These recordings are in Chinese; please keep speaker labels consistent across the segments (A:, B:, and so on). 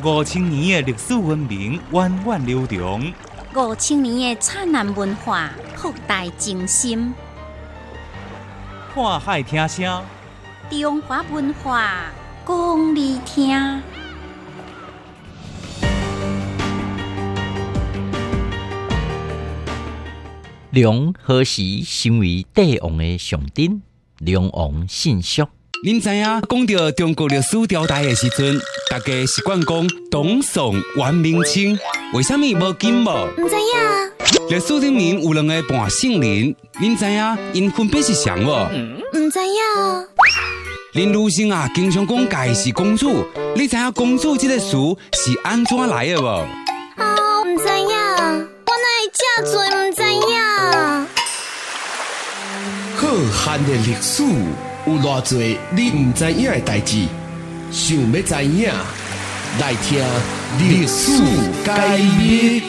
A: 五千年的历史文明源远流长，
B: 五千年的灿烂文化博大精深。
A: 看海听声，
B: 中华文化讲你听。
C: 龙何时成为帝王的象征？龙王信息。
D: 您知影讲到中国历史朝代的时阵，大家习惯讲唐宋、元、明、清，为什么无金无？
B: 唔知影。
D: 历史顶面有两个半姓林，您知影因分别是谁无？
B: 唔知影。
D: 林如生啊，经常讲家是公主，你知影公主这个词是安怎来的无？
B: 啊，唔知影，我哪会这做唔知影？
E: 浩瀚的历史有偌多你唔知影的代志，想要知影，来听历史解密。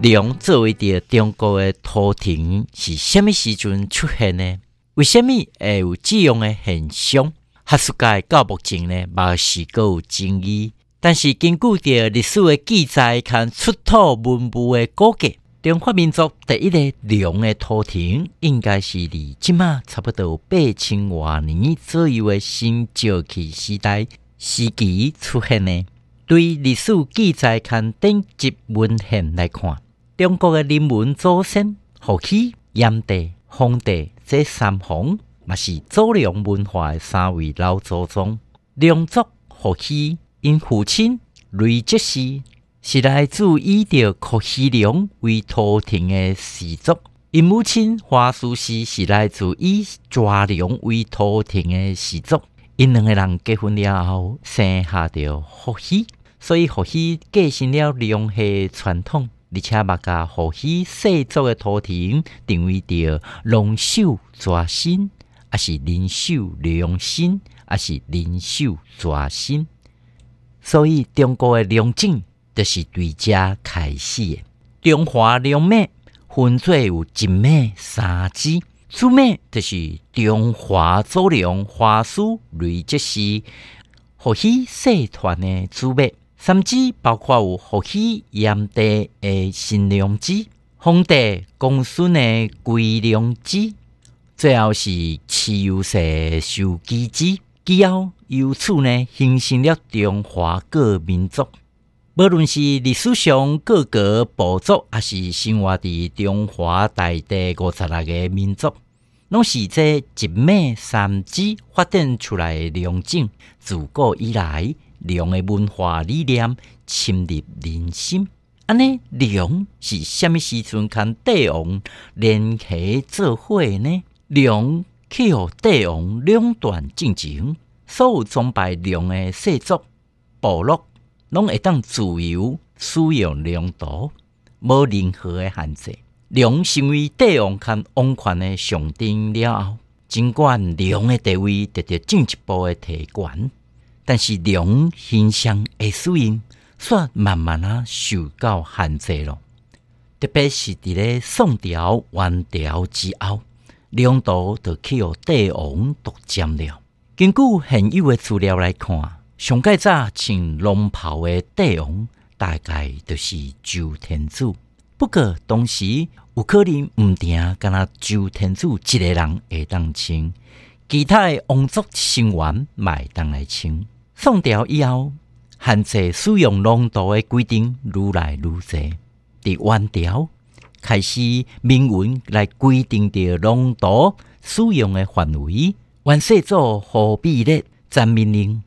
C: 龙作为着中国的图腾，是虾米时阵出现呢？为虾米会有这样的现象？学术界到目前呢，嘛是够有争议。但是根据着历史的记载，看出土文物的估计，中华民族第一个龙的图腾，应该是离即马差不多八千多年左右的新石器时代时期出现的。对历史记载看等级文献来看。中国的人文祖先，后起炎帝、黄帝这三皇，嘛是祖龙文化的三位老祖宗。龙族后起因父亲雷吉氏是来自以着伏羲龙为图腾的氏族，因母亲华苏氏是来自以抓龙为图腾的氏族。因两个人结婚了后，生下着伏羲，所以伏羲继承了龙系传统。而且把甲伏羲氏族的图腾定位着龙首蛇身，还是人首龙身，还是人首蛇身。所以中国的龙井就是对遮开始的。中华龙脉分做有一脉三支，主脉就是中华祖龙华书瑞吉氏伏羲社团的主脉。三支包括有伏羲、炎帝的神良支、皇帝、公孙的归良支，最后是蚩尤氏受基支。之后由此呢，形成了中华各民族。无论是历史上各个部族，还是生活伫中华大地五十六个民族，拢是这一脉三支发展出来的良种。自古以来。龙的文化理念深入人心，安尼龙是虾米时阵跟帝王联合做伙呢？龙去互帝王两段进程，所有崇拜龙的氏族部落，拢会当自由使用龙图，无任何的限制。龙成为帝王看王权的象征了后，尽管龙的地位得到进一步的提悬。但是龙形象的使用，却慢慢啊受到限制了。特别是伫咧宋朝、元朝之后，龙都就去予帝王独占了。根据现有的资料来看，上盖早穿龙袍的帝王，大概就是周天子。不过当时有可能毋定，敢若周天子一个人会当穿，其他的王族成员会当来穿。宋朝以后，限制使用龙图的规定愈来愈多。伫元朝开始明文来规定着龙图使用的范围。元世祖何必咧暂命令，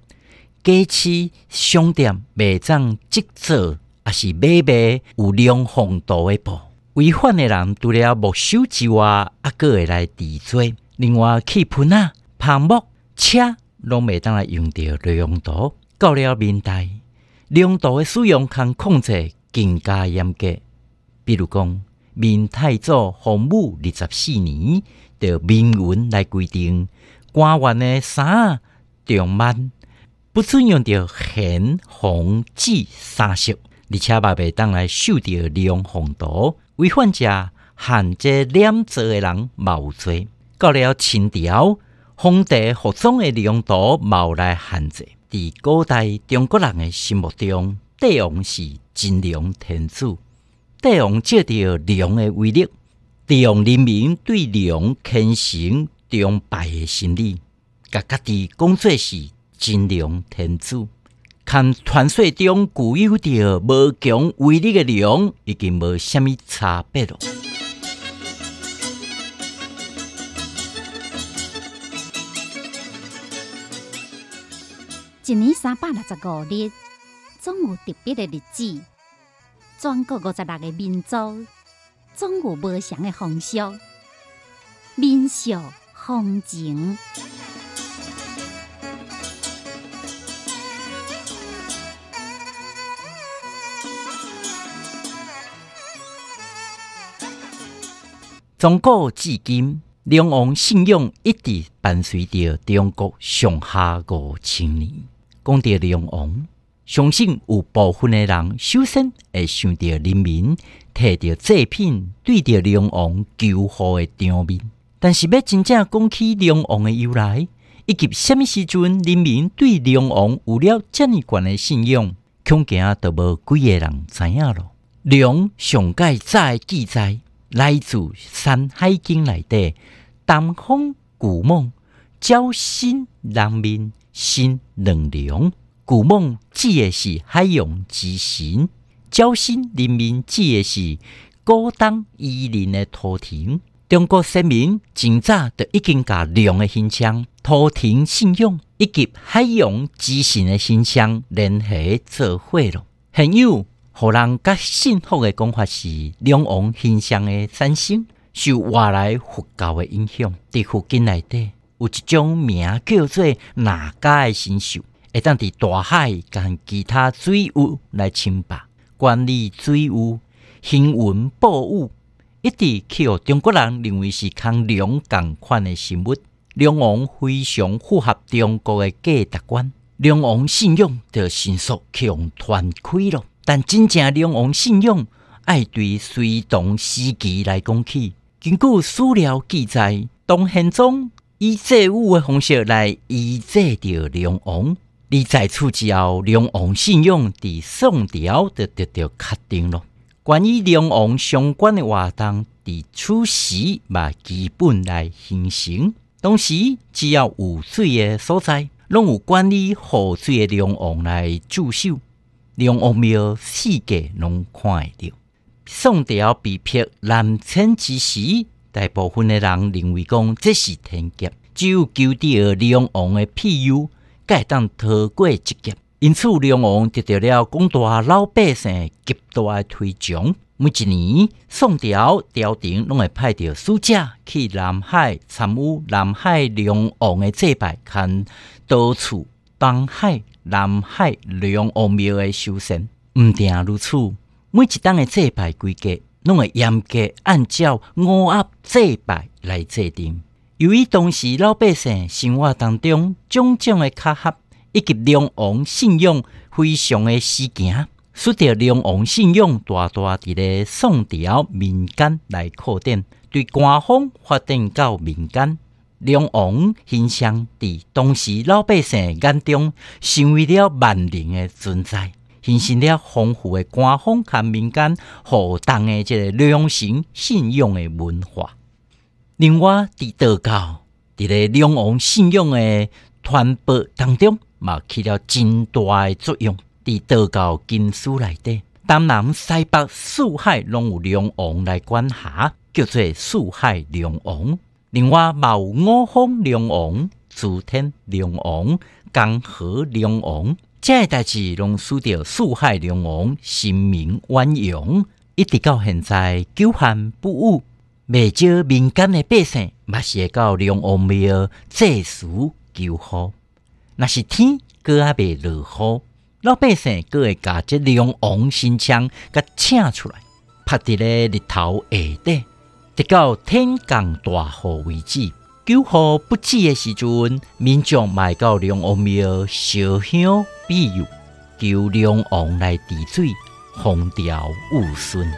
C: 假期商店卖账制作，也是买卖有龙凤图的布。违反的人除了没收之外，还个会来治罪。另外，气盆啊、泡沫、车。拢未当来用着量度，到了明代，量度的使用和控制更加严格。比如讲，明太祖洪武二十四年，就明文来规定，官员的衫、重满不准用到红、红、紫三色，而且嘛未当来绣着量红图，违反者限制染色的人冇罪。到了清朝，皇帝服装的用途冒来限制。在古代中国人的心目中，帝王是真良天子。帝王借着龙的威力，利用人民对龙虔诚崇拜的心理，甲家己讲做是真龙天子。看传说中具有着无强威力的龙，已经无虾米差别了。
F: 一年三百六十五日，总有特别的日子。全国五十六个民族，总有无相的风俗、民俗、风情。
C: 从古至今，龙王信仰一直伴随着中国上下五千年。讲到龙王，相信有部分的人首先会想到人民摕着祭品对着龙王求福的场面。但是要真正讲起龙王的由来，以及什么时阵人民对龙王有了这么悬的信仰，恐惊都无几个人知影咯。龙上盖早记载。来自《山海经》内底，东方古梦，交心人民心能量。古梦指的是海洋之神，交心人民指的是古当伊林的土田。中国先民真早就已经把龙的形象、土田信仰以及海洋之神的形象联系做伙了，很有。互人较幸福的讲法是，龙王形象的产生受外来佛教的影响。在附近内底有一种名叫做哪家的神兽，会当伫大海跟其他水域来称霸，管理水域、行文保物，一直去中国人认为是康龙共款的生物。龙王非常符合中国的价值观，龙王信仰就迅速去互传开了。但真正龙王信仰，爱对隋唐时期来讲起。根据史料记载，唐宪宗以祭物的方式来仪祭着龙王。而在此之后，龙王信仰伫宋朝就得到确定了。关于龙王相关的活动，伫此时嘛基本来形成。当时只要有水的所在，拢有管理河水的龙王来驻守。龙王庙世界拢看得到。宋朝被辟南迁之时，大部分的人认为讲这是天劫，只有求得龙王的庇佑，才当逃过一劫。因此，龙王得到了广大老百姓极大的推崇。每一年，宋朝朝廷拢会派着使者去南海参与南海龙王的祭拜，看到处东海。南海龙王庙的修缮，毋定如此。每一档的祭拜规格，拢会严格按照五岳祭拜来制定。由于当时老百姓生活当中种种的卡合，以及龙王信仰非常的实行，使得龙王信仰大大伫咧宋朝民间来扩展，对官方发展到民间。龙王形象伫当时老百姓眼中，成为了万灵的存在，形成了丰富的官方和民间互动的这个良心信仰的文化。另外，伫道教伫咧龙王信仰的传播当中，嘛起了真大诶作用。伫道教经书内底，东南西北四海拢有龙王来管辖，叫做四海龙王。另外，有五方龙王、诸天龙王、江河龙王，这代志拢输掉四海龙王声名远扬，一直到现在，久旱不误。未少民间的百姓，嘛是会到龙王庙祭祀求雨。若是天搁还未落雨，老百姓搁会把这龙王神像甲请出来，拍伫咧日头下底。直到天降大雨为止，救雨不止的时阵，民众迈到龙王庙烧香庇佑，求龙王来治水，风调雨顺。